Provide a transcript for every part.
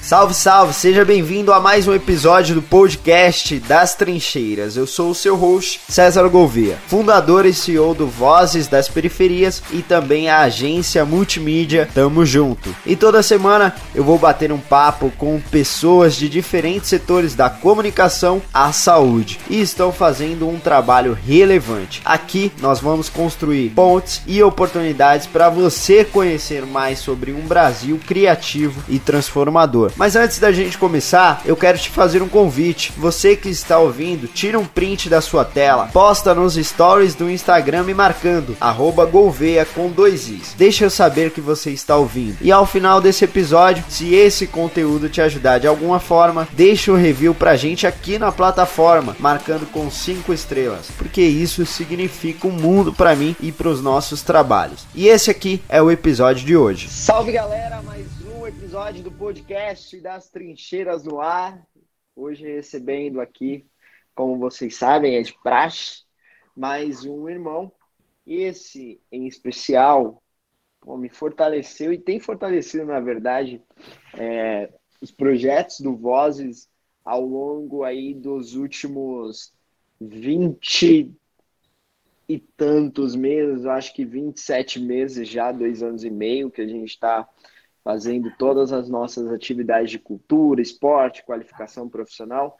Salve, salve! Seja bem-vindo a mais um episódio do podcast das Trincheiras. Eu sou o seu host, César Gouveia, fundador e CEO do Vozes das Periferias e também a agência multimídia Tamo Junto. E toda semana eu vou bater um papo com pessoas de diferentes setores da comunicação à saúde e estão fazendo um trabalho relevante. Aqui nós vamos construir pontes e oportunidades para você conhecer mais sobre um Brasil criativo e transformador. Mas antes da gente começar, eu quero te fazer um convite. Você que está ouvindo, tira um print da sua tela, posta nos stories do Instagram me marcando @golveia com dois i's. Deixa eu saber que você está ouvindo. E ao final desse episódio, se esse conteúdo te ajudar de alguma forma, deixa um review pra gente aqui na plataforma, marcando com cinco estrelas, porque isso significa um mundo para mim e para os nossos trabalhos. E esse aqui é o episódio de hoje. Salve galera, mais episódio do podcast das Trincheiras no Ar. Hoje recebendo aqui, como vocês sabem, é de praxe, mais um irmão. Esse em especial pô, me fortaleceu e tem fortalecido, na verdade, é, os projetos do Vozes ao longo aí dos últimos 20 e tantos meses, acho que 27 meses já, dois anos e meio que a gente está fazendo todas as nossas atividades de cultura, esporte, qualificação profissional.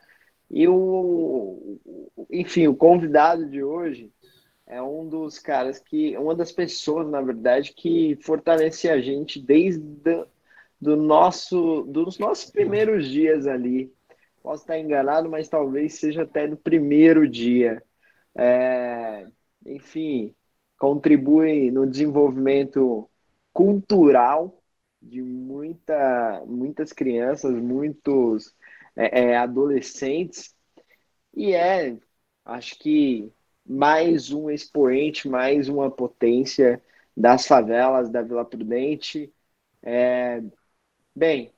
E o, enfim, o convidado de hoje é um dos caras que, uma das pessoas, na verdade, que fortalece a gente desde do nosso, dos nossos primeiros dias ali. Posso estar enganado, mas talvez seja até no primeiro dia. É, enfim, contribui no desenvolvimento cultural de muita, muitas crianças, muitos é, é, adolescentes, e é, acho que, mais um expoente, mais uma potência das favelas da Vila Prudente. É, bem,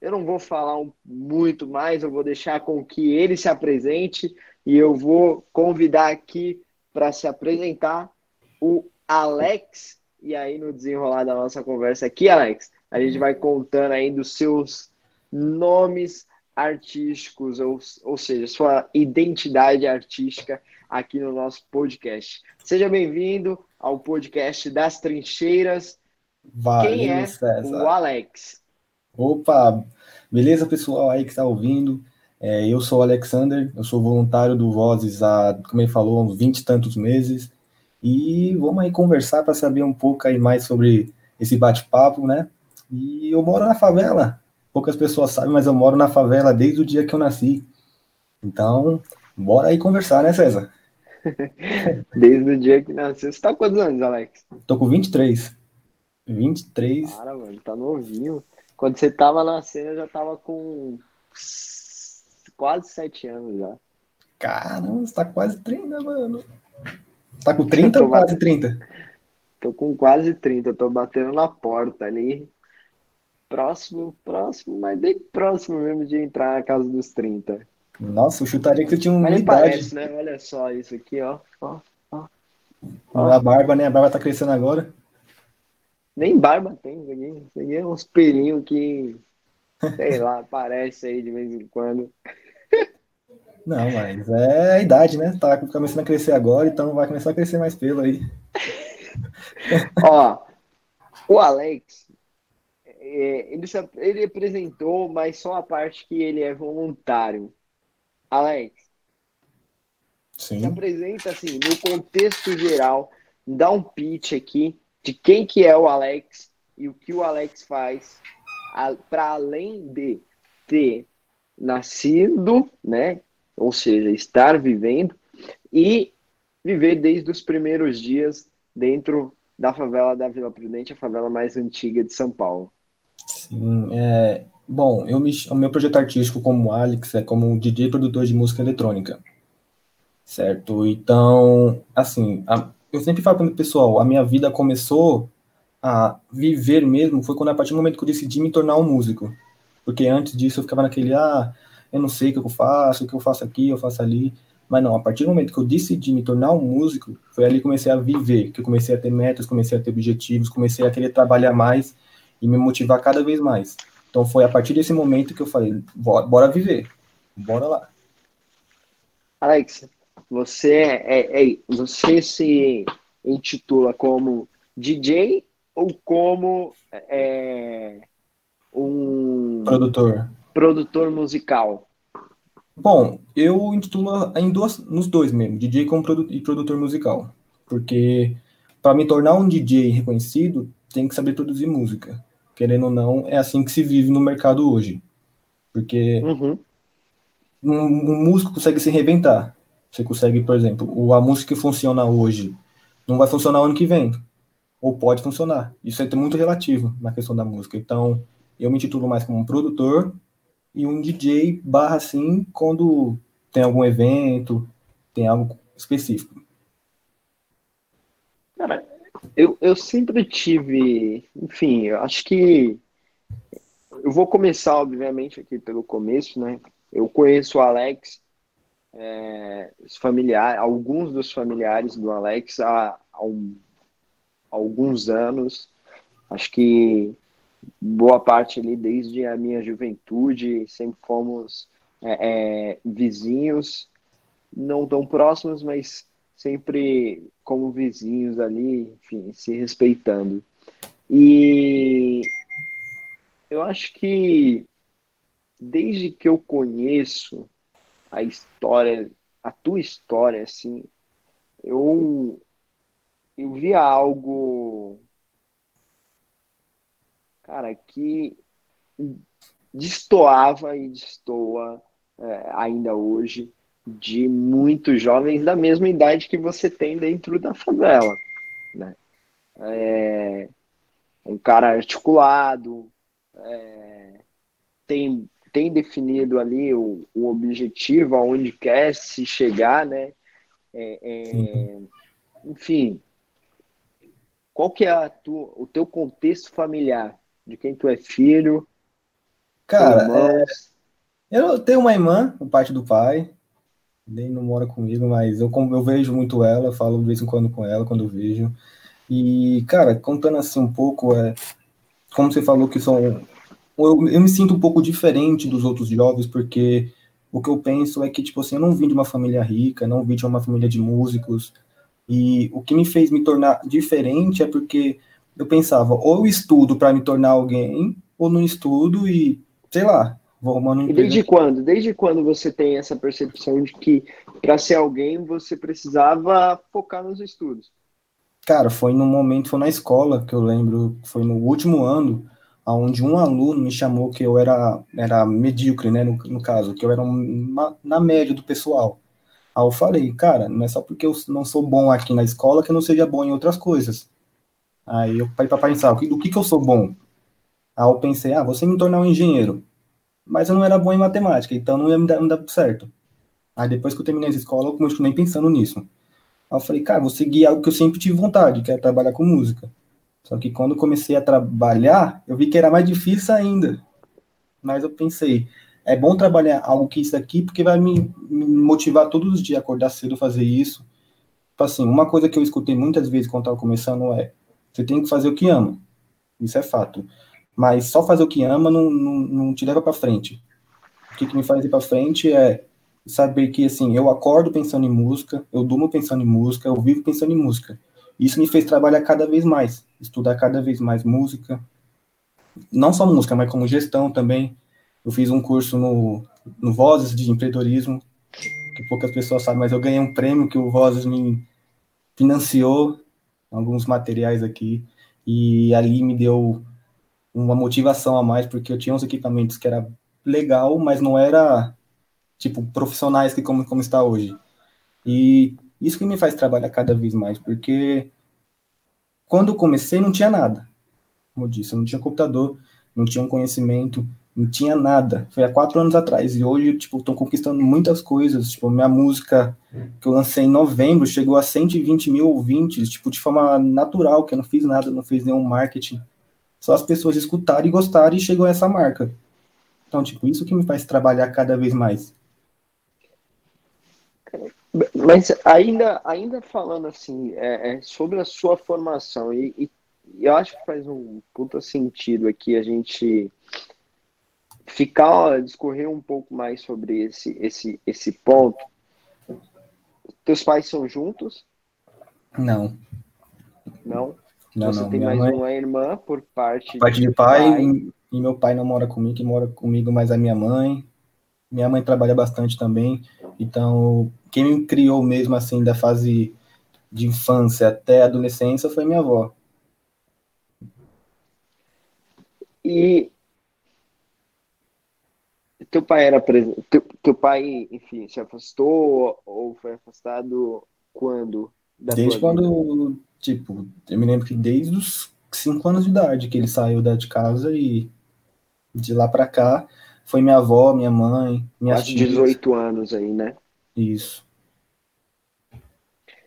eu não vou falar muito mais, eu vou deixar com que ele se apresente e eu vou convidar aqui para se apresentar o Alex. E aí, no desenrolar da nossa conversa aqui, Alex, a gente vai contando aí dos seus nomes artísticos, ou, ou seja, sua identidade artística aqui no nosso podcast. Seja bem-vindo ao podcast das Trincheiras. Valeu, Quem é César. o Alex? Opa, beleza pessoal aí que está ouvindo? É, eu sou o Alexander, eu sou voluntário do Vozes há, como ele falou, uns 20 e tantos meses. E vamos aí conversar para saber um pouco aí mais sobre esse bate-papo, né? E eu moro na favela. Poucas pessoas sabem, mas eu moro na favela desde o dia que eu nasci. Então, bora aí conversar, né, César? desde o dia que nasceu. Você tá com quantos anos, Alex? Tô com 23. 23. Cara, mano, tá novinho. Quando você tava nascendo, eu já tava com quase 7 anos já. Caramba, você tá quase 30, mano. Tá com 30 ou quase 30? Tô com quase 30, tô batendo na porta ali próximo, próximo, mas bem próximo mesmo de entrar na casa dos 30. Nossa, eu chutaria que você tinha uma mas idade. Parece, né? Olha só isso aqui, ó. ó, ó. A barba, né? A barba tá crescendo agora. Nem barba tem isso aqui. Isso aqui é uns pelinhos que, sei lá, aparece aí de vez em quando. Não, mas é a idade, né? Tá começando a crescer agora, então vai começar a crescer mais pelo aí. Ó, o Alex, é, ele, ele apresentou, mas só a parte que ele é voluntário. Alex, Sim. se apresenta assim, no contexto geral, dá um pitch aqui de quem que é o Alex e o que o Alex faz para além de ter nascido, né, ou seja, estar vivendo e viver desde os primeiros dias dentro da favela da Vila Prudente, a favela mais antiga de São Paulo. Sim, é, bom, eu me, o meu projeto artístico como Alex é como DJ produtor de música eletrônica, certo? Então, assim, a, eu sempre falo para o pessoal, a minha vida começou a viver mesmo foi quando a partir do momento que eu decidi me tornar um músico, porque antes disso eu ficava naquele, ah, eu não sei o que eu faço, o que eu faço aqui, eu faço ali, mas não, a partir do momento que eu decidi me tornar um músico, foi ali que comecei a viver, que eu comecei a ter metas, comecei a ter objetivos, comecei a querer trabalhar mais e me motivar cada vez mais. Então foi a partir desse momento que eu falei, bora viver, bora lá. Alex, você é, é, você se intitula como DJ ou como é, um produtor produtor musical? Bom, eu intitulo em duas, nos dois mesmo, DJ como produ e produtor musical. Porque para me tornar um DJ reconhecido, tem que saber produzir música. Querendo ou não, é assim que se vive no mercado hoje. Porque uhum. um, um, músico consegue se reinventar. Você consegue, por exemplo, a música que funciona hoje não vai funcionar ano que vem. Ou pode funcionar. Isso é muito relativo na questão da música. Então, eu me intitulo mais como um produtor e um DJ barra assim quando tem algum evento, tem algo específico. Cara, eu, eu sempre tive, enfim, eu acho que eu vou começar, obviamente, aqui pelo começo, né? Eu conheço o Alex, é, familiar, alguns dos familiares do Alex há, há, um, alguns anos. Acho que boa parte ali desde a minha juventude, sempre fomos é, é, vizinhos, não tão próximos, mas sempre como vizinhos ali, enfim, se respeitando. E eu acho que desde que eu conheço a história, a tua história, assim, eu, eu via algo cara, que destoava e destoa é, ainda hoje de muitos jovens da mesma idade que você tem dentro da favela, né? É, um cara articulado, é, tem, tem definido ali o, o objetivo, aonde quer se chegar, né? É, é enfim, qual que é tua, o teu contexto familiar? de quem tu é filho? Cara, é, eu tenho uma irmã, por parte do pai, nem não mora comigo, mas eu, eu vejo muito ela, falo de vez em quando com ela, quando vejo. E, cara, contando assim um pouco, é, como você falou que são. Eu, eu me sinto um pouco diferente dos outros jovens, porque o que eu penso é que, tipo assim, eu não vim de uma família rica, não vim de uma família de músicos. E o que me fez me tornar diferente é porque eu pensava, ou eu estudo para me tornar alguém, ou não estudo e, sei lá, vou um E desde quando? Desde quando você tem essa percepção de que para ser alguém você precisava focar nos estudos? Cara, foi no momento, foi na escola que eu lembro, foi no último ano, onde um aluno me chamou que eu era, era medíocre, né, no, no caso, que eu era uma, na média do pessoal. Aí eu falei, cara, não é só porque eu não sou bom aqui na escola que eu não seja bom em outras coisas. Aí eu parei para pensar, do que, que eu sou bom? Aí eu pensei, ah, você me tornar um engenheiro. Mas eu não era bom em matemática, então não ia me dar, não dar certo. Aí depois que eu terminei a escola, eu continuei pensando nisso. Aí eu falei, cara, vou seguir algo que eu sempre tive vontade, que é trabalhar com música. Só que quando comecei a trabalhar, eu vi que era mais difícil ainda. Mas eu pensei, é bom trabalhar algo que isso aqui, porque vai me, me motivar todos os dias acordar cedo, fazer isso. Tipo assim, uma coisa que eu escutei muitas vezes quando estava começando é, você tem que fazer o que ama. Isso é fato. Mas só fazer o que ama não, não, não te leva para frente. O que, que me faz ir para frente é saber que, assim, eu acordo pensando em música, eu durmo pensando em música, eu vivo pensando em música. Isso me fez trabalhar cada vez mais, estudar cada vez mais música. Não só música, mas como gestão também. Eu fiz um curso no, no Vozes de empreendedorismo, que poucas pessoas sabem, mas eu ganhei um prêmio que o Vozes me financiou alguns materiais aqui e ali me deu uma motivação a mais porque eu tinha uns equipamentos que era legal, mas não era tipo profissionais que como como está hoje. E isso que me faz trabalhar cada vez mais, porque quando comecei não tinha nada. Como eu disse, eu não tinha computador, não tinha um conhecimento, não tinha nada. Foi há quatro anos atrás. E hoje, tipo, estou conquistando muitas coisas. Tipo, minha música que eu lancei em novembro chegou a 120 mil ouvintes, tipo, de forma natural, que eu não fiz nada, não fiz nenhum marketing. Só as pessoas escutaram e gostaram e chegou a essa marca. Então, tipo, isso que me faz trabalhar cada vez mais. Mas ainda, ainda falando assim, é, é sobre a sua formação, e, e eu acho que faz um puta sentido aqui a gente ficar, discorrer um pouco mais sobre esse, esse, esse ponto. Teus pais são juntos? Não. Não? Não, Você não. tem mais mãe, uma irmã por parte, parte de pai, E, e meu pai não mora comigo, que mora comigo mais a minha mãe. Minha mãe trabalha bastante também. Então, quem me criou mesmo assim da fase de infância até adolescência foi minha avó. E teu pai era presente. Teu, teu pai, enfim, se afastou ou foi afastado quando? Desde tua vida? Tipo, eu me lembro que desde os 5 anos de idade que ele saiu da de casa e de lá pra cá foi minha avó, minha mãe, minhas Quase tias. 18 anos aí, né? Isso.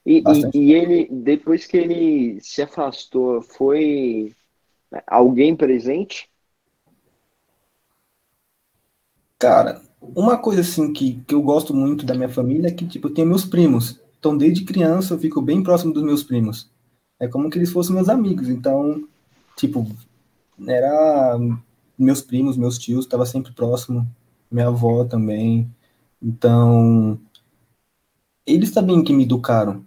E, e, e ele, depois que ele se afastou, foi alguém presente? Cara, uma coisa assim que, que eu gosto muito da minha família é que, tipo, eu tenho meus primos. Então, desde criança, eu fico bem próximo dos meus primos. É como que eles fossem meus amigos. Então, tipo, era meus primos, meus tios, estava sempre próximo. Minha avó também. Então, eles também que me educaram.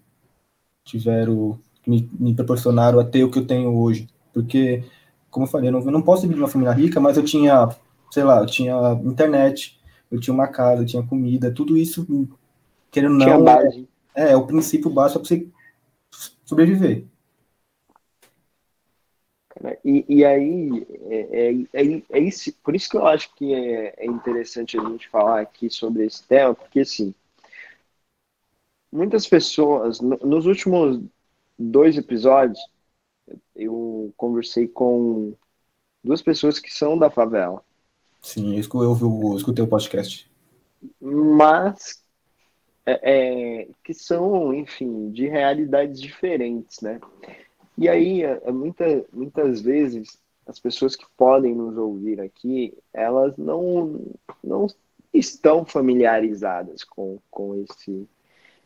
Tiveram, me, me proporcionaram a ter o que eu tenho hoje. Porque, como eu falei, eu não, eu não posso vir de uma família rica, mas eu tinha, sei lá, eu tinha internet, eu tinha uma casa, eu tinha comida, tudo isso, querendo ou não, base. é, é o princípio básico para você sobreviver. Cara, E, e aí, é, é, é, é isso, por isso que eu acho que é, é interessante a gente falar aqui sobre esse tema, porque assim, muitas pessoas, no- nos últimos dois episódios, eu conversei com duas pessoas que são da favela, Sim, eu escutei o podcast. mas é, é, que são, enfim, de realidades diferentes, né? E aí, é, é muita, muitas vezes, as pessoas que podem nos ouvir aqui, elas não, não estão familiarizadas com, com esse,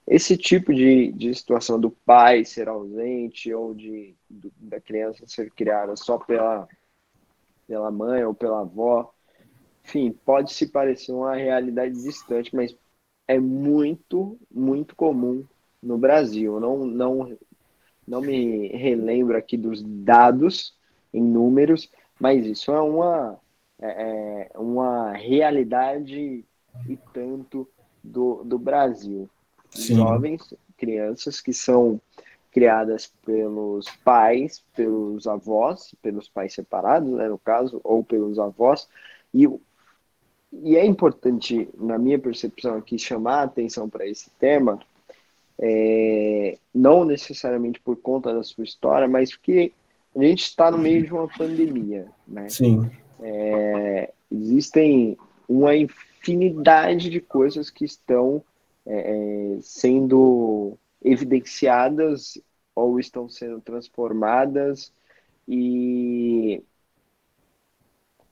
esse tipo de, de situação do pai ser ausente ou de, do- da criança ser criada só pela, pela mãe ou pela avó. Enfim, pode se parecer uma realidade distante, mas é muito, muito comum no Brasil. Não, não, não me relembro aqui dos dados em números, mas isso é uma, é, é uma realidade e tanto do, do Brasil. Sim. Jovens, crianças que são criadas pelos pais, pelos avós, pelos pais separados, né, no caso, ou pelos avós, e e é importante, na minha percepção aqui, chamar a atenção para esse tema, é, não necessariamente por conta da sua história, mas porque a gente está no meio de uma pandemia, né? Sim, É, existem uma infinidade de coisas que estão é, é, sendo evidenciadas ou estão sendo transformadas e,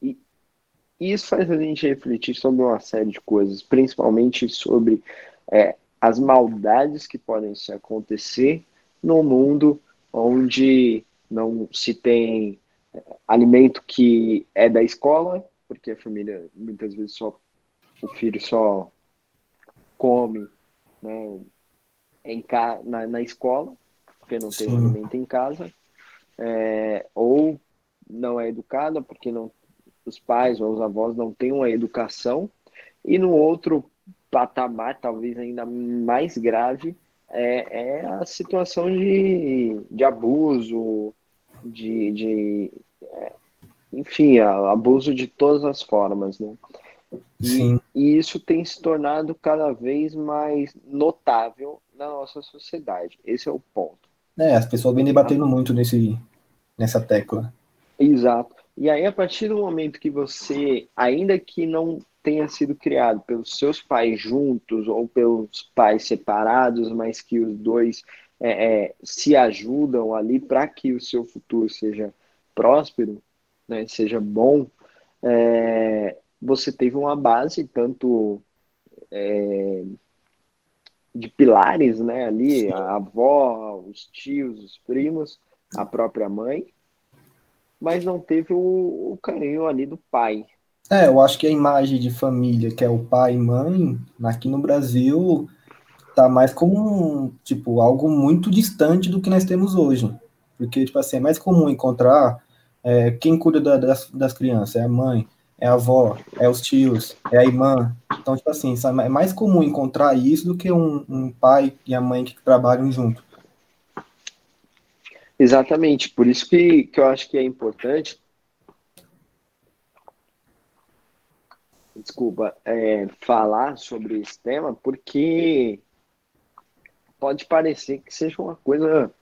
e isso faz a gente refletir sobre uma série de coisas, principalmente sobre é, as maldades que podem se acontecer num mundo onde não se tem é, alimento que é da escola, porque a família muitas vezes só o filho só come né, em ca, na, na escola, porque não tem Sim. alimento em casa, é, ou não é educada porque não os pais ou os avós não têm uma educação, e no outro patamar, talvez ainda mais grave, é, é a situação de, de abuso, de, de é, enfim, a- abuso de todas as formas, né? E, sim, e isso tem se tornado cada vez mais notável na nossa sociedade. Esse é o ponto. é, as pessoas vêm debatendo muito nesse, nessa tecla. Exato. E aí, a partir do momento que você, ainda que não tenha sido criado pelos seus pais juntos ou pelos pais separados, mas que os dois é, é, se ajudam ali para que o seu futuro seja próspero, né, seja bom, é, você teve uma base tanto é, de pilares, né, ali, Sim. a avó, os tios, os primos, a própria mãe, mas não teve o, o carinho ali do pai. É, eu acho que a imagem de família, que é o pai e mãe, aqui no Brasil, tá mais como, tipo, algo muito distante do que nós temos hoje. Porque, tipo assim, é mais comum encontrar é, quem cuida da, das, das crianças, é a mãe, é a avó, é os tios, é a irmã. Então, tipo assim, é mais comum encontrar isso do que um, um pai e a mãe que trabalham junto. Exatamente, por isso que, que eu acho que é importante desculpa, é, falar sobre esse tema, porque pode parecer que seja uma coisa.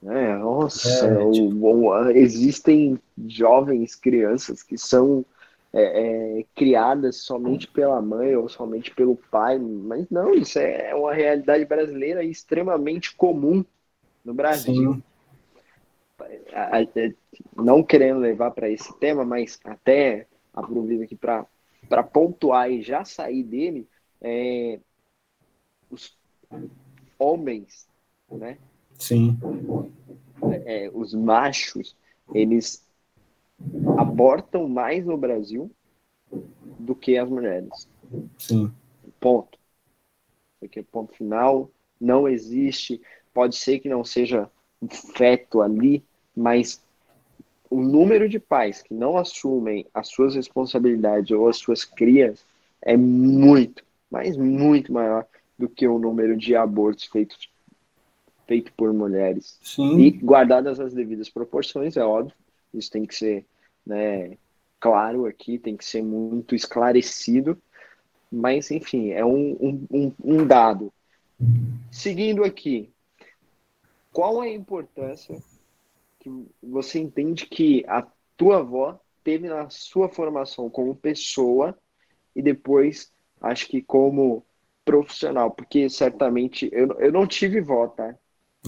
Né, nossa, é, tipo... ou, ou, existem jovens, crianças que são é, é, criadas somente pela mãe ou somente pelo pai, mas não, isso é uma realidade brasileira extremamente comum no Brasil. Não querendo levar para esse tema, mas até aproveito aqui para para pontuar e já sair dele, é, os homens, né? Sim. É, os machos, eles abortam mais no Brasil do que as mulheres. Sim. Ponto. Porque ponto final, não existe. Pode ser que não seja um feto ali, mas o número de pais que não assumem as suas responsabilidades ou as suas crias é muito, mas muito maior do que o número de abortos feitos feito por mulheres. Sim. E guardadas as devidas proporções, é óbvio, isso tem que ser né, claro aqui, tem que ser muito esclarecido, mas enfim, é um, um, um dado. Seguindo aqui, qual a importância que você entende que a tua avó teve na sua formação como pessoa e depois acho que como profissional, porque certamente eu, eu não tive vó, tá?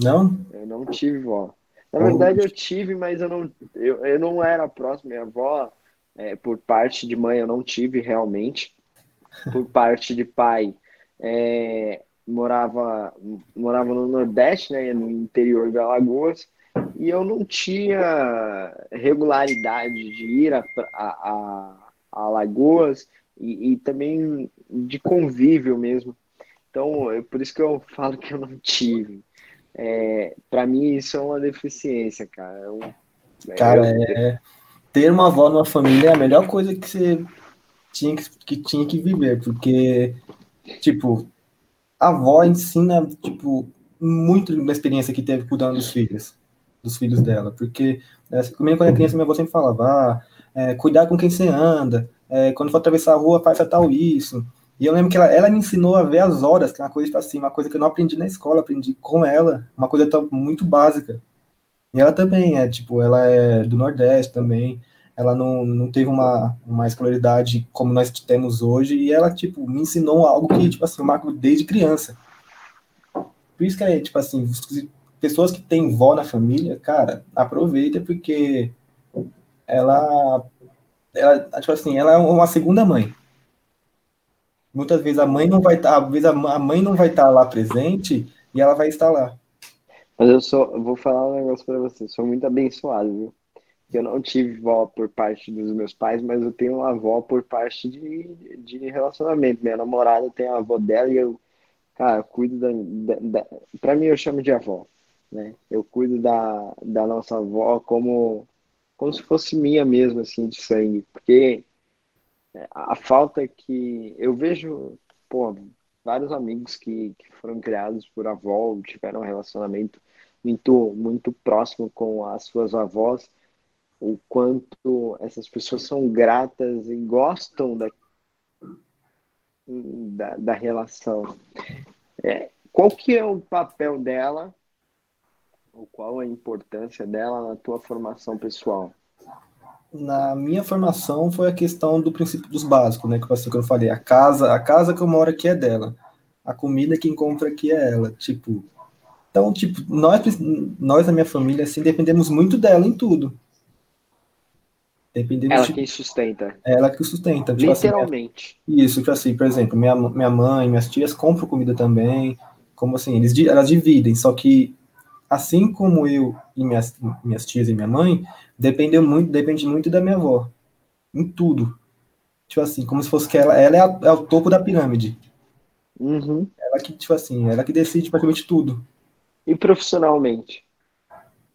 Não? Eu não tive vó. Na verdade eu tive, mas eu não, eu, eu não era próximo. Minha avó, é, por parte de mãe, eu não tive realmente. Por parte de pai, é, morava, morava no Nordeste, né, no interior de Alagoas e eu não tinha regularidade de ir a, a, a Lagoas e, e, também de convívio mesmo. Então, é por isso que eu falo que eu não tive. É, para mim, isso é uma deficiência, cara. Eu, é, cara, eu... é, ter uma avó numa família é a melhor coisa que você tinha que, que, tinha que viver, porque, tipo, a avó ensina, tipo, muito da experiência que teve cuidando dos filhos dos filhos dela, porque é, comigo quando era criança minha avó sempre falava, ah, é, cuidar com quem você anda, é, quando for atravessar a rua faça tal isso, e eu lembro que ela, ela me ensinou a ver as horas, que é uma coisa tipo assim, uma coisa que eu não aprendi na escola, aprendi com ela, uma coisa muito básica. E ela também é, tipo, ela é do Nordeste também, ela não, não teve uma, uma escolaridade como nós temos hoje, e ela, tipo, me ensinou algo que, tipo assim, eu marco desde criança. Por isso que é, tipo assim, pessoas que têm vó na família, cara, aproveita porque ela, ela, tipo assim, ela é uma segunda mãe. Muitas vezes a mãe não vai estar, tá, às vezes a mãe não vai estar tá lá presente e ela vai estar lá. Mas eu sou, vou falar um negócio para você, sou muito abençoado, viu? Eu não tive vó por parte dos meus pais, mas eu tenho uma avó por parte de, de relacionamento. Minha namorada tem a avó dela e eu, cara, cuido da, da, da. Pra mim, eu chamo de avó né? Eu cuido da, da nossa avó como, como se fosse minha mesmo, assim, de sangue, porque a falta que eu vejo, pô, vários amigos que, que foram criados por avó, tiveram um relacionamento muito, muito próximo com as suas avós, o quanto essas pessoas são gratas e gostam da, da, da relação. É, qual que é o papel dela ou qual a importância dela na tua formação pessoal? Na minha formação foi a questão do princípio dos básicos, né? Que assim que eu falei, a casa, a casa que eu moro aqui é dela. A comida quem compra aqui é ela, tipo. Então, tipo, nós nós na minha família assim dependemos muito dela em tudo. Dependemos ela de... quem sustenta. Ela que sustenta. Tipo, Literalmente. Assim, isso, tipo assim, por exemplo, minha, minha mãe, minhas tias compram comida também. Como assim, eles, elas dividem, só que assim como eu e minhas, minhas tias e minha mãe, depende muito, depende muito da minha avó. Em tudo. tipo assim, como se fosse que ela, ela é, a, é o topo da pirâmide. Uhum. Ela que, tipo assim, ela que decide praticamente tudo. E profissionalmente?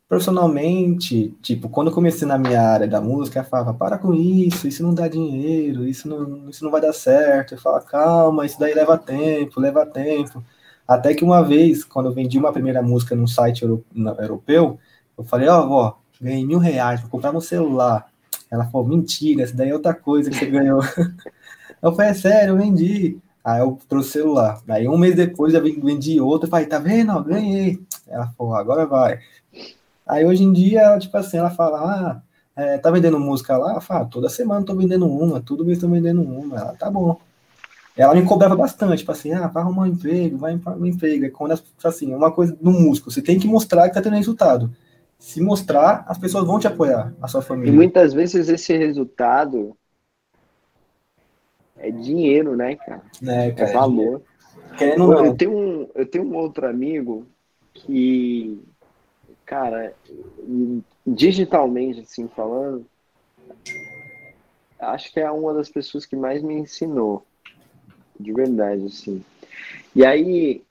Profissionalmente, tipo, quando eu comecei na minha área da música, eu falava, para com isso, isso não dá dinheiro, isso não, isso não vai dar certo. Eu falava, calma, isso daí leva tempo, leva tempo. Até que uma vez, quando eu vendi uma primeira música num site europeu, eu falei, ó, oh, ó, ganhei mil reais, vou comprar um celular. Ela falou, mentira, isso daí é outra coisa que você ganhou. Eu falei, é sério, eu vendi. Aí eu trouxe o celular. Aí um mês depois eu vendi outro, eu falei, tá vendo? Eu ganhei. Ela falou, agora vai. Aí hoje em dia, tipo assim, ela fala, ah, é, tá vendendo música lá? Eu falo, ah, toda semana tô vendendo uma, todo mês tô vendendo uma. Ela, tá bom. Ela me cobrava bastante, tipo assim, ah, vai arrumar um emprego, vai arrumar um emprego. É quando, assim, uma coisa do músico, você tem que mostrar que tá tendo resultado se mostrar, as pessoas vão te apoiar, a sua família. E muitas vezes esse resultado é dinheiro, né, cara? É, cara, é valor. É eu, eu, tenho um, eu tenho um outro amigo que, cara, digitalmente, assim, falando, acho que é uma das pessoas que mais me ensinou, de verdade, assim. E aí,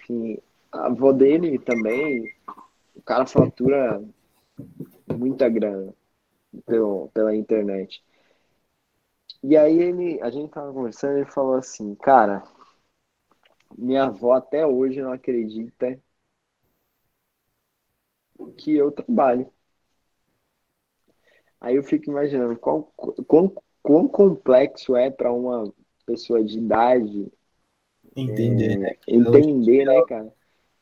enfim, a avó dele também o cara fatura muita grana pelo, pela internet. E aí ele, a gente tava conversando, ele falou assim, cara, minha avó até hoje não acredita que eu trabalho. Aí eu fico imaginando qual, quão, quão complexo é para uma pessoa de idade entender, é, né? Entender, né, cara?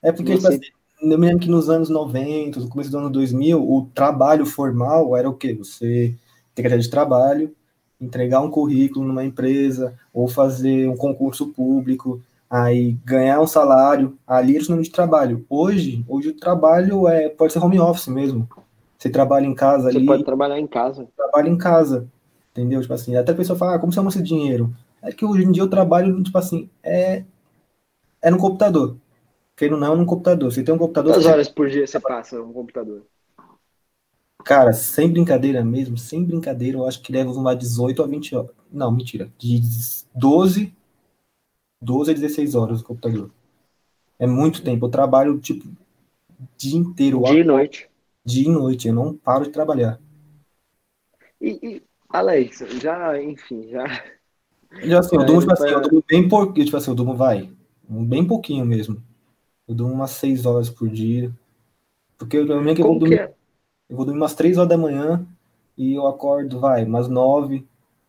É porque Você... tipo assim, eu me lembro que nos anos 90, no começo do ano 2000, o trabalho formal era o quê? Você ter carteira de trabalho, entregar um currículo numa empresa, ou fazer um concurso público, aí ganhar um salário, ali era o nome de trabalho. Hoje, hoje o trabalho é, pode ser home office mesmo. Você trabalha em casa ali. Você pode trabalhar em casa. Trabalha em casa, entendeu? Tipo assim, até a pessoa fala, ah, como você arruma esse dinheiro? É que hoje em dia o trabalho, tipo assim, é, é no computador querendo não, num computador. Você tem um computador. Quantas horas por dia você passa no computador? Cara, sem brincadeira mesmo, sem brincadeira, eu acho que leva uma 18 a 20 horas. Não, mentira. De 12, 12 a 16 horas no computador. É muito tempo. Eu trabalho, tipo, dia inteiro. Dia e noite. Dia e noite. Eu não paro de trabalhar. E, e Alex, já, enfim, já. Já assim, eu durmo, tipo assim, eu durmo bem pouquinho, tipo assim, eu durmo, vai, bem pouquinho mesmo. Eu durmo umas 6 horas por dia. Porque eu, que eu vou dormir. É? Eu vou dormir umas 3 horas da manhã e eu acordo, vai, umas 9,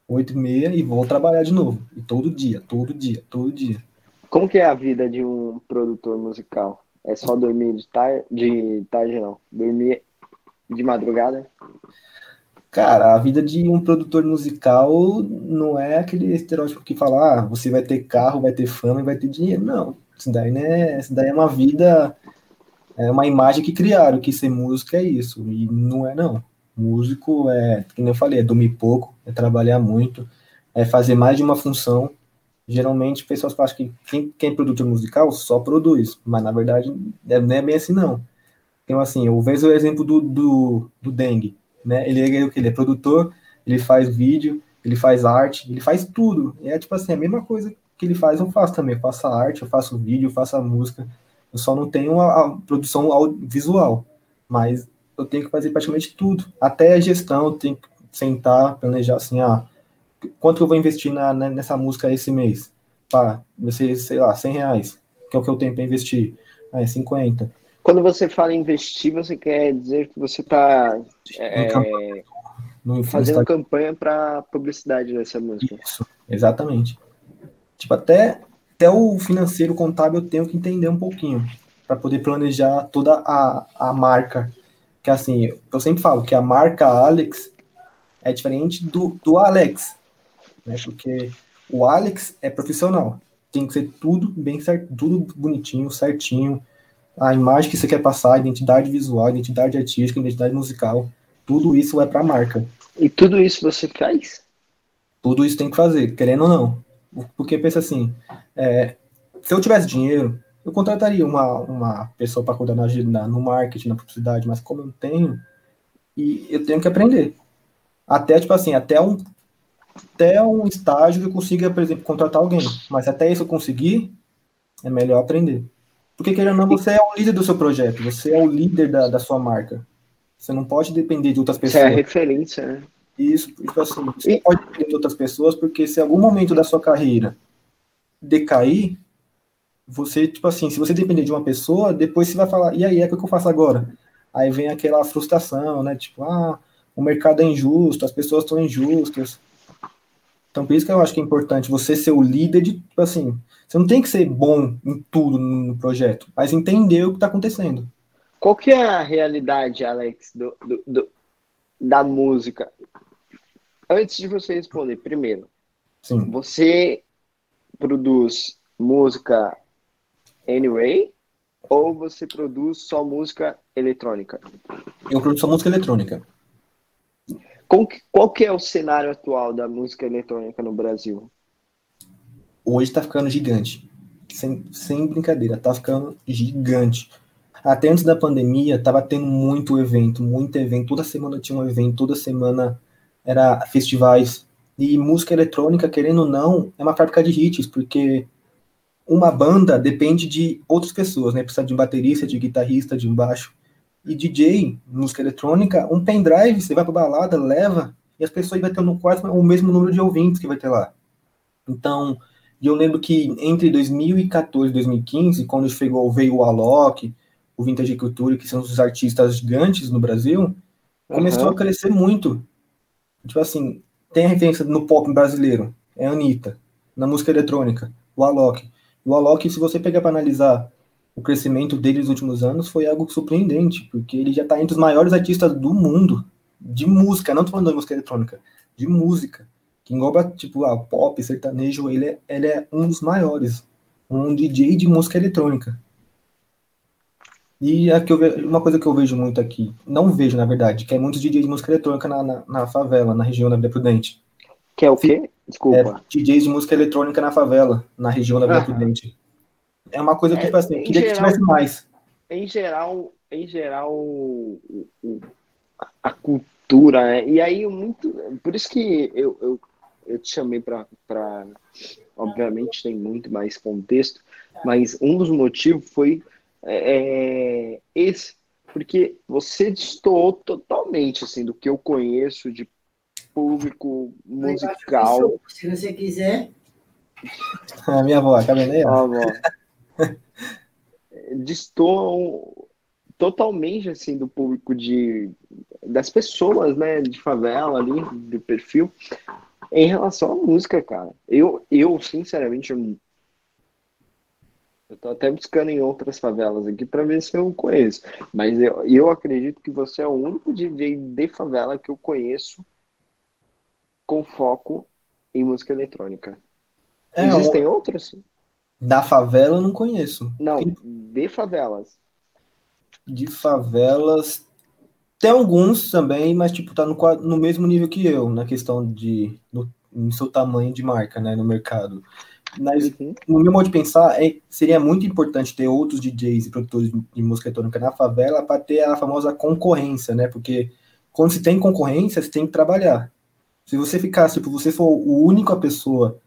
8 e meia e vou trabalhar de novo. E todo dia, todo dia, todo dia. Como que é a vida de um produtor musical? É só dormir de tarde, de tarde não, dormir de madrugada? Cara, a vida de um produtor musical não é aquele estereótipo que fala, ah, você vai ter carro, vai ter fama e vai ter dinheiro. Não. Isso daí, né, isso daí é uma vida, é uma imagem que criaram, que ser músico é isso, e não é não. Músico é, como eu falei, é dormir pouco, é trabalhar muito, é fazer mais de uma função. Geralmente, pessoas acham que quem, quem é produtor musical só produz, mas na verdade é, não é bem assim não. Então, assim, eu vejo o exemplo do, do, do Dengue, né? Ele é o que? Ele é produtor, ele faz vídeo, ele faz arte, ele faz tudo. É tipo assim, a mesma coisa que ele faz, eu faço também. Eu faço arte, eu faço vídeo, eu faço música. Eu só não tenho a, produção visual, mas eu tenho que fazer praticamente tudo. Até a gestão, eu tenho que sentar, planejar assim, ah, quanto eu vou investir na, nessa música esse mês? Pá, sei lá, 100 reais, que é o que eu tenho para investir. Ah, é 50. Quando você fala investir, você quer dizer que você está é, fazendo campanha para publicidade dessa música. Isso, exatamente. Tipo, até, até o financeiro contábil eu tenho que entender um pouquinho para poder planejar toda a, a marca. Que assim, eu sempre falo que a marca Alex é diferente do, do Alex, né? Porque o Alex é profissional. Tem que ser tudo bem certo, tudo bonitinho, certinho. A imagem que você quer passar, a identidade visual, a identidade artística, a identidade musical, tudo isso é para a marca. E tudo isso você faz? Tudo isso tem que fazer, querendo ou não. Porque pensa assim, é, se eu tivesse dinheiro, eu contrataria uma, uma pessoa para cuidar na, no marketing, na publicidade, mas como eu não tenho, e eu tenho que aprender. Até, tipo assim, até um, até um estágio que eu consiga, por exemplo, contratar alguém. Mas até isso eu conseguir, é melhor aprender. Porque, querendo ou não, você é o líder do seu projeto, você é o líder da, da sua marca. Você não pode depender de outras pessoas. Você é referência, né? Isso, tipo assim, você não pode depender de outras pessoas, porque se em algum momento da sua carreira decair, você, tipo assim, se você depender de uma pessoa, depois você vai falar, e aí, é o que eu faço agora? Aí vem aquela frustração, né? Tipo, ah, o mercado é injusto, as pessoas estão injustas. Então, por isso que eu acho que é importante você ser o líder de, tipo assim, você não tem que ser bom em tudo no projeto, mas entender o que está acontecendo. Qual que é a realidade, Alex, do, do, do, da música? Antes de você responder, primeiro, Sim. você produz música anyway ou você produz só música eletrônica? Eu produzo só música eletrônica. Qual que, é o cenário atual da música eletrônica no Brasil? Hoje tá ficando gigante. Sem, sem brincadeira, tá ficando gigante. Até antes da pandemia, tava tendo muito evento, muito evento. Toda semana tinha um evento, toda semana era festivais. E música eletrônica, querendo ou não, é uma fábrica de hits, porque uma banda depende de outras pessoas, né? Precisa de um baterista, de guitarrista, de um baixo. E DJ, música eletrônica, um pendrive, você vai pra balada, leva, e as pessoas vão ter no quarto o mesmo número de ouvintes que vai ter lá. Então, eu lembro que entre 2014 e 2015, quando chegou, veio o Alok, o Vintage Culture, que são os artistas gigantes no Brasil, começou uhum. a crescer muito. Tipo assim, tem a referência no pop brasileiro, é a Anitta. Na música eletrônica, o Alok. O Alok, se você pegar para analisar o crescimento dele nos últimos anos, foi algo surpreendente, porque ele já está entre os maiores artistas do mundo de música, não tô falando de música eletrônica, de música, que engloba, tipo, a pop, sertanejo, ele é, ele é um dos maiores, um DJ de música eletrônica. E aqui eu uma coisa que eu vejo muito aqui, não vejo, na verdade, que é muitos DJs de música eletrônica na, na, na favela, na região da Vila Prudente. Que é o quê? Desculpa. É, DJs de música eletrônica na favela, na região da Vila Prudente. É uma coisa que, é, tipo assim, queria geral, que tivesse mais. Em geral, em geral, o, o, a cultura, né? E aí, muito. Por isso que eu, eu, eu te chamei para. Obviamente, tem muito mais contexto, mas um dos motivos foi é, é esse. Porque você destoou totalmente assim, do que eu conheço de público musical. Se você quiser. A minha avó, a aí? Destoam totalmente assim do público de das pessoas, né, de favela ali, de perfil, em relação à música, cara. Eu, eu sinceramente, eu, eu tô até buscando em outras favelas aqui para ver se eu conheço. Mas eu, eu acredito que você é o único DJ de favela que eu conheço com foco em música eletrônica. É, Existem o... outros? Da favela eu não conheço. Não, de favelas. De favelas. Tem alguns também, mas tipo, tá no, no mesmo nível que eu, na questão de. No, no seu tamanho de marca, né, no mercado. Mas, uhum. no meu modo de pensar, é, seria muito importante ter outros DJs e produtores de música eletrônica na favela para ter a famosa concorrência, né? Porque quando se tem concorrência, você tem que trabalhar. Se você ficar, tipo, você for o único a pessoa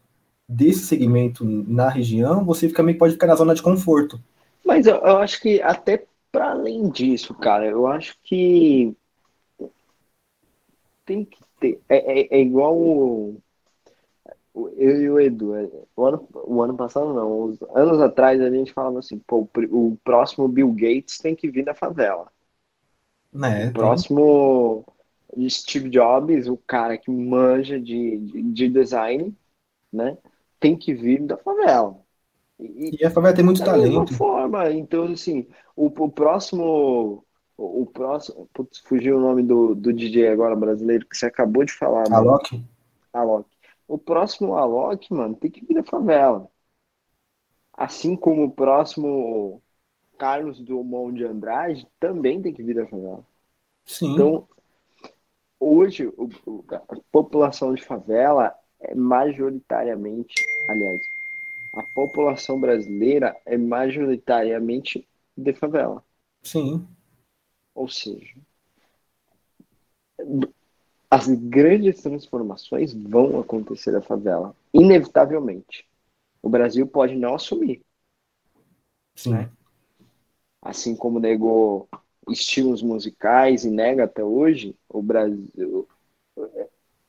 desse segmento na região, você fica, meio pode ficar na zona de conforto. Mas eu, eu acho que até para além disso, cara, eu acho que tem que ter. É, é, é igual o, eu e o Edu. É, o ano, o ano passado, não. anos atrás a gente falava assim: pô, o próximo Bill Gates tem que vir da favela. É, o próximo. Tem de Steve Jobs, o cara que manja de, de, de design, né? Tem que vir da favela. E, e a favela tem muito talento. forma. Então, assim, o, o próximo. O, próximo. Putz, fugiu o nome do, do DJ agora brasileiro que você acabou de falar. Alok? Alok. O próximo Alok, mano, tem que vir da favela. Assim como o próximo Carlos Drummond de Andrade também tem que vir da favela. Sim. Então, hoje o, a população de favela é majoritariamente, aliás, a população brasileira é majoritariamente de favela. Sim. Ou seja, as grandes transformações vão acontecer na favela, inevitavelmente. O Brasil pode não assumir. Sim. Né? Assim como negou estilos musicais e nega até hoje, o Brasil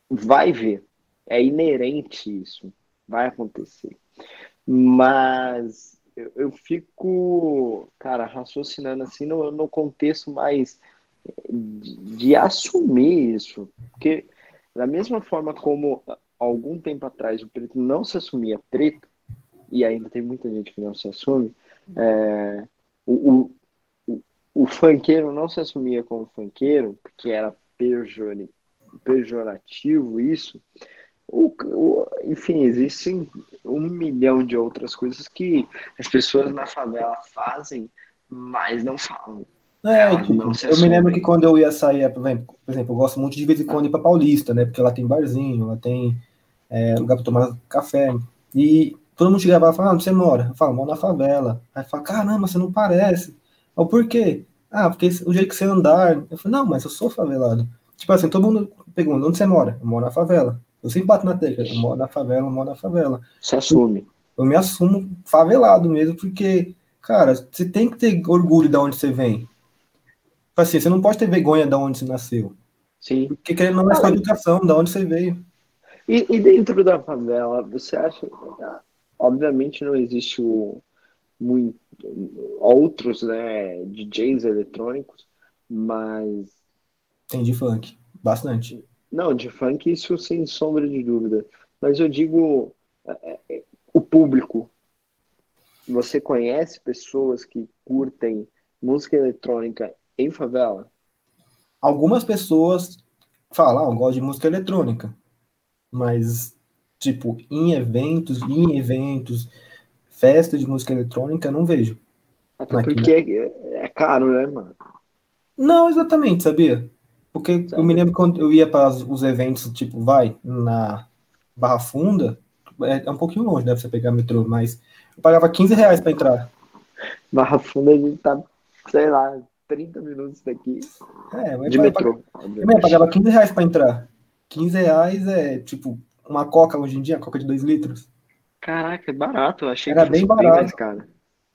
vai ver. É inerente isso. Vai acontecer. Mas eu, eu fico, cara, raciocinando assim no, no contexto mais de, de assumir isso. Porque da mesma forma como algum tempo atrás o preto não se assumia preto, e ainda tem muita gente que não se assume, é, o, o, o funkeiro não se assumia como funkeiro, porque era pejorativo isso. O, o, enfim, existem um milhão de outras coisas que as pessoas na favela fazem, mas não falam. É, tipo, eu me lembro que quando eu ia sair, por exemplo, por exemplo, eu gosto muito de vez em quando ir pra Paulista, né? Porque lá tem barzinho, lá tem é, lugar pra tomar café. E todo mundo chegava e falava, ah, onde você mora? Eu falo, moro na favela. Aí fala, caramba, você não parece. Eu, por quê? Ah, porque o jeito que você andar. Eu falei, não, mas eu sou favelado. Tipo assim, todo mundo pergunta, onde você mora? Eu moro na favela. Eu sempre bato na tecla, eu moro na favela, eu moro na favela. Se assume. Eu me assumo favelado mesmo, porque, cara, você tem que ter orgulho de onde você vem. Tipo assim, você não pode ter vergonha de onde você nasceu. Sim. Porque querendo não é sua educação, de onde você veio. E, e, dentro da favela, você acha. Obviamente não existe o, muito, outros né, DJs eletrônicos, mas. Tem de funk, bastante. Não, de funk, isso sem sombra de dúvida. Mas eu digo é, é, o público. Você conhece pessoas que curtem música eletrônica em favela? Algumas pessoas falam, ah, eu gosto de música eletrônica, mas, tipo, em eventos, em eventos, festa de música eletrônica, não vejo. Até porque é, é, caro, né, mano? Não, exatamente, sabia? Porque Sabe. eu me lembro quando eu ia para os eventos, tipo, vai, na Barra Funda, é, é um pouquinho longe, né, pra você pegar metrô, mas eu pagava 15 reais para entrar. Barra Funda a gente tá, sei lá, 30 minutos daqui. É, de metrô. Eu pagava 15 reais para entrar. 15 reais é tipo uma coca hoje em dia, coca de 2 litros. Caraca, é barato. Eu achei Era que bem barato. mais caro.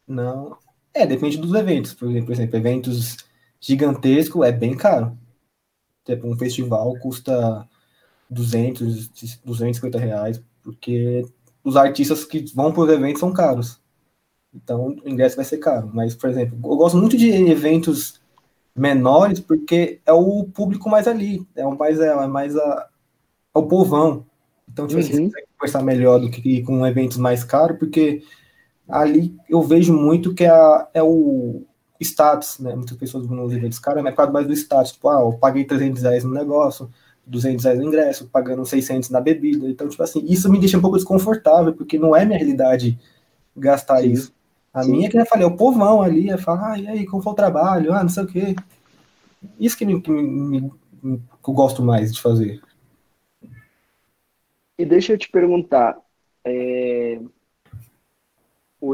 Não. É, depende dos eventos. Por exemplo, por exemplo, eventos gigantescos é bem caro. Tipo, um festival custa 200, 250 reais, porque os artistas que vão para os eventos são caros. Então, o ingresso vai ser caro. Mas, por exemplo, eu gosto muito de eventos menores porque é o público mais ali, é o mais, é, mais a, é o povão. Então, tipo, assim, uhum. você conversar melhor do que com eventos mais caros, porque ali eu vejo muito que é, é o status, né? Muitas pessoas vão nos eventos caros, é por causa mais do status. Tipo, ah, eu paguei 300 reais no negócio, 200 reais no ingresso, pagando 600 na bebida. Então, tipo assim, isso me deixa um pouco desconfortável, porque não é minha realidade gastar Sim. isso. A Sim. minha, que eu falei, é o povão ali, é falar, ah, e aí, como foi o trabalho? Ah, não sei o quê. Isso que, me, que, me, que eu gosto mais de fazer. E deixa eu te perguntar, é...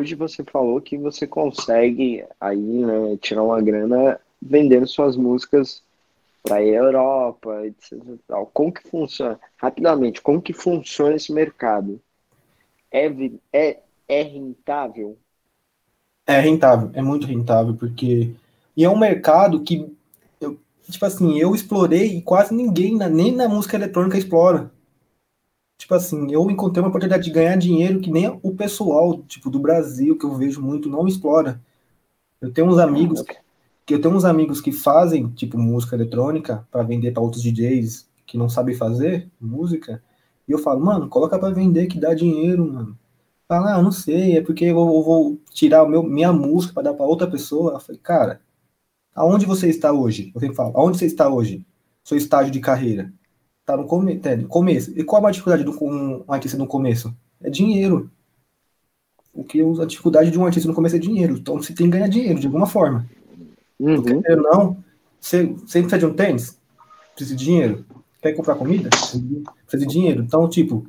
hoje você falou que você consegue aí, né, tirar uma grana vendendo suas músicas para a Europa, etc. Como que funciona? Rapidamente, como que funciona esse mercado? É, é, é rentável? É rentável, é muito rentável, porque. E é um mercado que, eu, tipo assim, eu explorei e quase ninguém, nem na música eletrônica, explora. Tipo assim, eu encontrei uma oportunidade de ganhar dinheiro que nem o pessoal, tipo, do Brasil, que eu vejo muito, não explora. Eu tenho uns amigos que eu tenho uns amigos que fazem, tipo, música eletrônica para vender para outros DJs que não sabem fazer música. E eu falo, mano, coloca para vender que dá dinheiro, mano. Fala, ah, não sei, é porque eu vou, eu vou tirar o meu, minha música para dar para outra pessoa. Eu falei, cara, aonde você está hoje? Eu sempre falo, aonde você está hoje? Seu estágio de carreira. Tá no, come, no começo. E qual é a dificuldade de um, um artista no começo? É dinheiro. O que a dificuldade de um artista no começo é dinheiro. Então você tem que ganhar dinheiro de alguma forma. Uhum. Porque, não, você, você precisa de um tênis? Precisa de dinheiro? Quer comprar comida? Precisa de dinheiro. Então, tipo,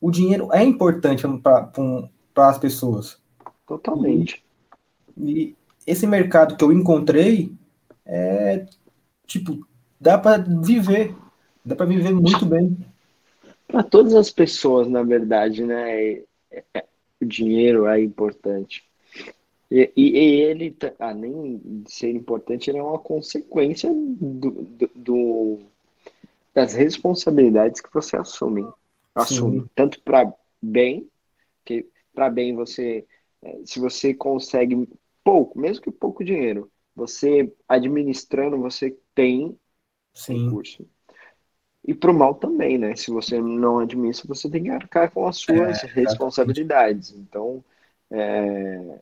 o dinheiro é importante para as pessoas. Totalmente. E, e, esse mercado que eu encontrei é tipo dá para viver. Dá para viver muito bem. Para todas as pessoas, na verdade, né? É, é, o dinheiro é importante. E, e, e ele, além de ser importante, ele é uma consequência do, do, do das responsabilidades que você assume. Assume. Sim. Tanto para bem, que para bem você, é, se você consegue pouco, mesmo que pouco dinheiro, você administrando, você tem Sim. recurso. E para o mal também, né? Se você não administra, você tem que arcar com as suas é, responsabilidades. Então, é,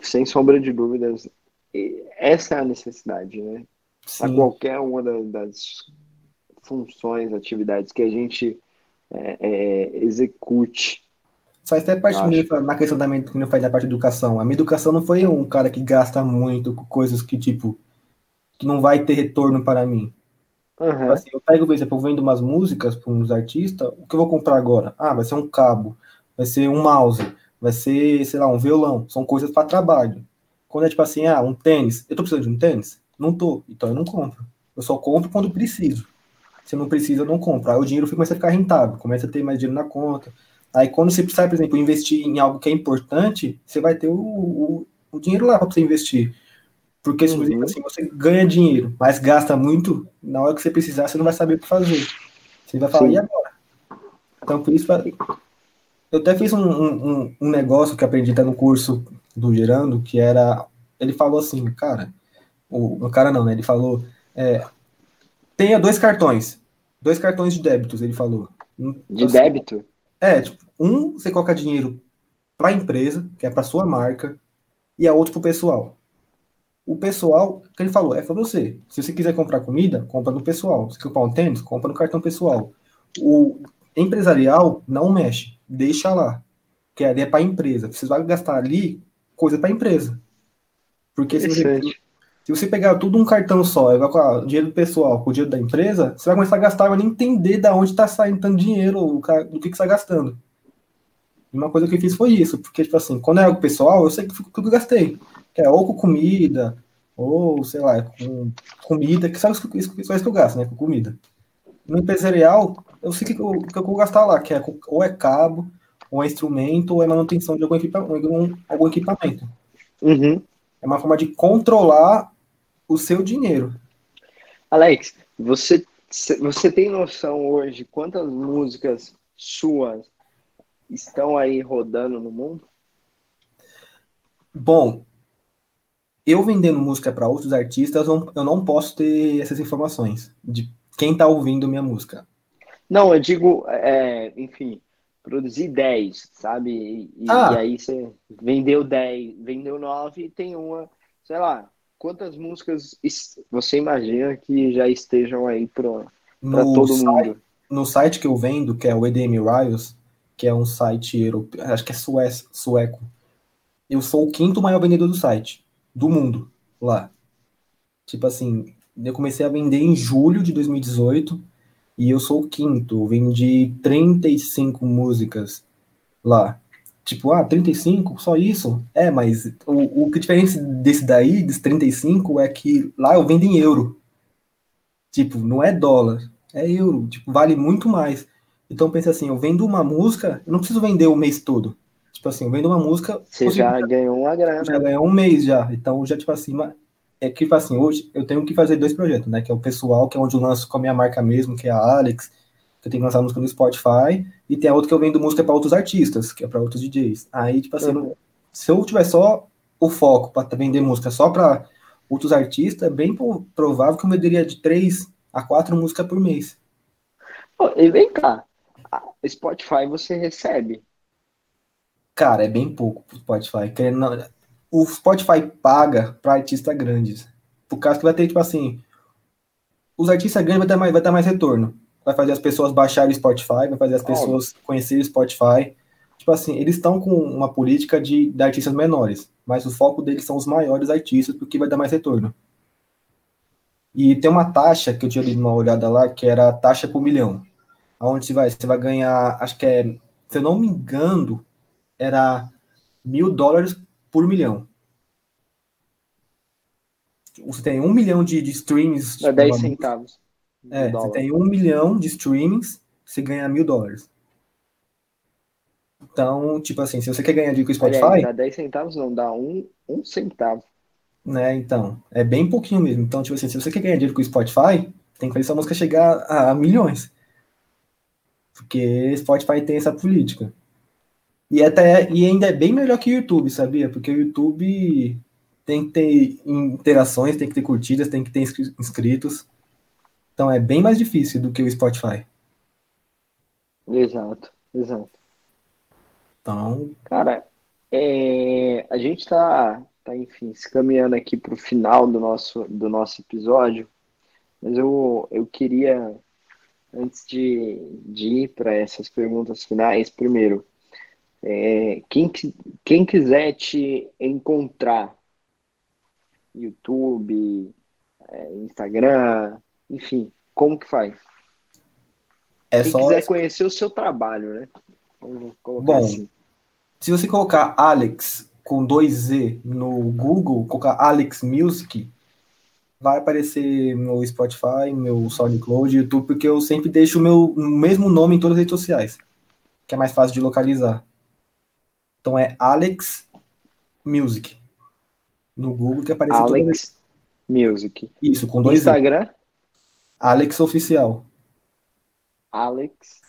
sem sombra de dúvidas, essa é a necessidade, né? Para qualquer uma das funções, atividades que a gente é, é, execute. Faz até parte minha na questão da minha, que não faz da parte da educação. A minha educação não foi um cara que gasta muito com coisas que, tipo, que não vai ter retorno para mim. Uhum. Assim, eu pego, por exemplo, eu vendo umas músicas para uns artistas, o que eu vou comprar agora? Ah, vai ser um cabo, vai ser um mouse, vai ser, sei lá, um violão. São coisas para trabalho. Quando é tipo assim, ah, um tênis, eu tô precisando de um tênis? Não tô, então eu não compro. Eu só compro quando preciso. Se não precisa, eu não compro. Aí o dinheiro começa a ficar rentável, começa a ter mais dinheiro na conta. Aí quando você precisa, por exemplo, investir em algo que é importante, você vai ter o, o, o dinheiro lá para você investir. Porque, se uhum. assim, você ganha dinheiro, mas gasta muito, na hora que você precisar, você não vai saber o que fazer. Você vai falar, Sim. e agora? Então, por isso, eu até fiz um, um, um negócio que aprendi até no curso do Gerando, que era, ele falou assim, cara, o, o cara não, né, ele falou, é, tenha dois cartões, dois cartões de débitos, ele falou. De assim, débito? É, tipo, um você coloca dinheiro para a empresa, que é para sua marca, e a outro para o pessoal. O pessoal, que ele falou, é para você. Se você quiser comprar comida, compra no pessoal. Se comprar um tênis, compra no cartão pessoal. O empresarial não mexe, deixa lá. Que é para a empresa. Você vai gastar ali coisa para a empresa. Porque se você, se você pegar tudo um cartão só, vai com o dinheiro do pessoal, com o dinheiro da empresa, você vai começar a gastar, vai nem entender de onde está saindo tanto dinheiro, do que, que você está gastando. E uma coisa que eu fiz foi isso, porque, tipo assim, quando é o pessoal, eu sei que, que eu gastei é ou com comida, ou, sei lá, com comida, que sabe isso, isso, isso que eu gasto, né, com comida. No empresarial, eu sei que eu, que eu vou gastar lá, que é ou é cabo, ou é instrumento, ou é manutenção de algum, equipa, algum, algum equipamento. Uhum. É uma forma de controlar o seu dinheiro. Alex, você, você tem noção hoje quantas músicas suas estão aí rodando no mundo? Bom, eu vendendo música para outros artistas, eu não posso ter essas informações de quem está ouvindo minha música. Não, eu digo, é, enfim, produzir 10, sabe? E, ah. e, aí você vendeu 10, vendeu 9 e tem uma, sei lá, quantas músicas você imagina que já estejam aí para todo site, mundo? No site que eu vendo, que é o EDM Rios, que é um site europeu, acho que é sueco, eu sou o quinto maior vendedor do site do mundo lá. Tipo assim, eu comecei a vender em julho de 2018 e eu sou o quinto. Eu vendi 35 músicas lá. Tipo, ah, 35? Só isso? É, mas o, o que diferença desse daí, dos 35, é que lá eu vendo em euro. Tipo, não é dólar, é euro. Tipo, vale muito mais. Então pensa assim, eu vendo uma música, eu não preciso vender o mês todo. Tipo assim, vendo uma música. Você já ganhou uma grana. Já ganhou um mês já. Então, já, tipo assim, é que, tipo assim, hoje eu tenho que fazer dois projetos, né? Que é o pessoal, que é onde eu lanço com a minha marca mesmo, que é a Alex, que eu tenho que lançar música no Spotify, e tem a outra que eu vendo música para outros artistas, que é para outros DJs. Aí, tipo assim, uhum. se eu tiver só o foco para vender música só para outros artistas, é bem provável que eu venderia de três a quatro músicas por mês. Pô, e vem cá, Spotify você recebe Cara, é bem pouco pro Spotify. O Spotify paga para artistas grandes. Por causa que vai ter, tipo assim, os artistas grandes vai ter mais, vai ter mais retorno. Vai fazer as pessoas baixarem o Spotify, vai fazer as pessoas conhecerem o Spotify. Tipo assim, eles estão com uma política de, de artistas menores, mas o foco deles são os maiores artistas, porque vai dar mais retorno. E tem uma taxa que eu tinha dado uma olhada lá, que era a taxa por milhão. Aonde você vai? Você vai ganhar, acho que é, se eu não me engano, era mil dólares por milhão. Você tem um milhão de, de streams. É 10 centavos. É, você tem um milhão de streamings, você ganha mil dólares. Então, tipo assim, se você quer ganhar dinheiro com o Spotify. Aliás, dá 10 centavos, não, dá um, um centavo. Né, então. É bem pouquinho mesmo. Então, tipo assim, se você quer ganhar dinheiro com o Spotify, tem que fazer sua música chegar a, a milhões. Porque Spotify tem essa política. E, até, e ainda é bem melhor que o YouTube, sabia? Porque o YouTube tem que ter interações, tem que ter curtidas, tem que ter inscritos. Então é bem mais difícil do que o Spotify. Exato, exato. Então. Cara, é, a gente tá, tá, enfim, se caminhando aqui para o final do nosso, do nosso episódio, mas eu, eu queria, antes de, de ir para essas perguntas finais, primeiro, é, quem, quem quiser te encontrar, YouTube, é, Instagram, enfim, como que faz? É quem só... quiser conhecer o seu trabalho, né? Bom, assim. se você colocar Alex com dois Z no Google, colocar Alex Music, vai aparecer no Spotify, meu SoundCloud, YouTube, porque eu sempre deixo o meu mesmo nome em todas as redes sociais, que é mais fácil de localizar. Então é Alex Music. No Google que aparece Alex Music. Isso, com dois Instagram? Alex Oficial. Alex.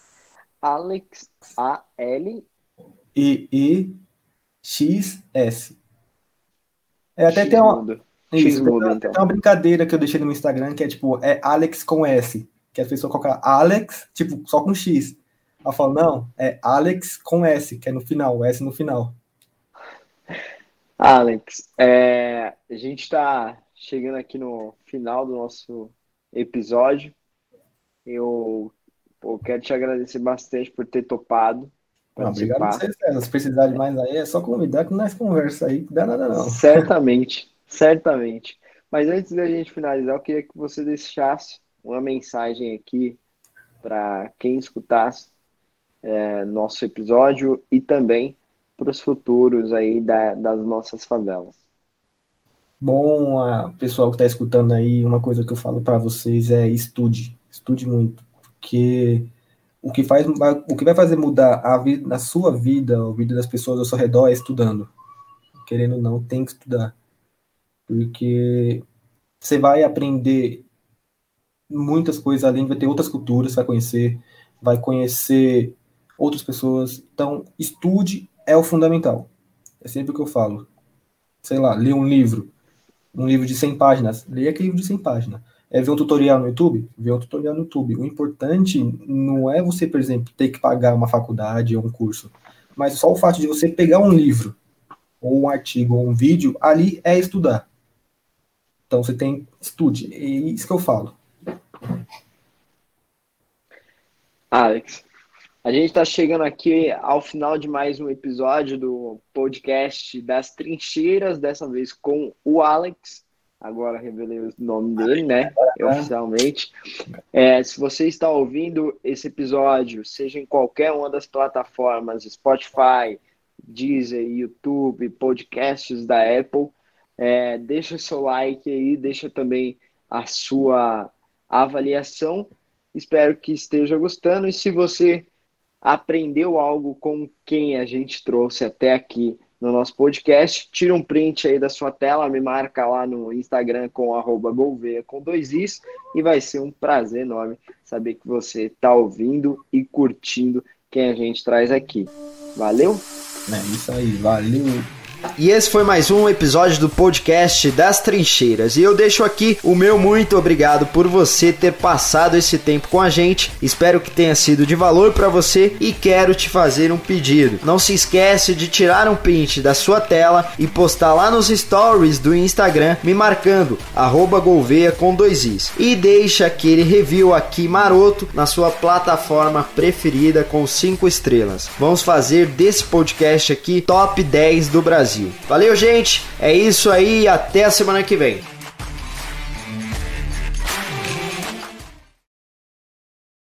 Alex A L E E X S. É até tem uma, isso, tem, uma, então. tem uma brincadeira que eu deixei no meu Instagram que é tipo, é Alex com S. Que a pessoa coloca Alex, tipo, só com X. Ela fala, não, é Alex com S, que é no final, S no final. Alex, é, a gente está chegando aqui no final do nosso episódio. Eu pô, quero te agradecer bastante por ter topado. Não, obrigado a vocês, César. Se precisar de mais aí, é só convidar que nós conversa aí, não dá nada não. Certamente, certamente. Mas antes da gente finalizar, eu queria que você deixasse uma mensagem aqui para quem escutasse é, nosso episódio e também para os futuros aí da, das nossas favelas. Bom, pessoal que está escutando aí, uma coisa que eu falo para vocês é estude, estude muito, porque o que faz, o que vai fazer mudar a vida, na sua vida, a vida das pessoas ao seu redor é estudando. Querendo ou não, tem que estudar, porque você vai aprender muitas coisas além, vai ter outras culturas, vai conhecer, vai conhecer outras pessoas. Então, estude é o fundamental. É sempre o que eu falo. Sei lá, ler um livro, um livro de 100 páginas, leia aquele livro de 100 páginas. É ver um tutorial no YouTube? Ver um tutorial no YouTube. O importante não é você, por exemplo, ter que pagar uma faculdade ou um curso, mas só o fato de você pegar um livro, ou um artigo, ou um vídeo, ali é estudar. Então você tem, estude. É isso que eu falo. Alex, a gente está chegando aqui ao final de mais um episódio do podcast das trincheiras, dessa vez com o Alex. Agora revelei o nome dele, né? Oficialmente. É, se você está ouvindo esse episódio, seja em qualquer uma das plataformas, Spotify, Deezer, YouTube, podcasts da Apple, é, deixa seu like aí, deixa também a sua avaliação. Espero que esteja gostando. E se você aprendeu algo com quem a gente trouxe até aqui no nosso podcast, tira um print aí da sua tela, me marca lá no Instagram com arroba Gouveia com dois is e vai ser um prazer enorme saber que você está ouvindo e curtindo quem a gente traz aqui. Valeu? É isso aí, valeu! E esse foi mais um episódio do podcast das Trincheiras. E eu deixo aqui o meu muito obrigado por você ter passado esse tempo com a gente. Espero que tenha sido de valor para você e quero te fazer um pedido. Não se esquece de tirar um print da sua tela e postar lá nos stories do Instagram me marcando @golveia com dois is. E deixa aquele review aqui maroto na sua plataforma preferida com cinco estrelas. Vamos fazer desse podcast aqui top 10 do Brasil. Brasil. Valeu, gente. É isso aí. Até a semana que vem.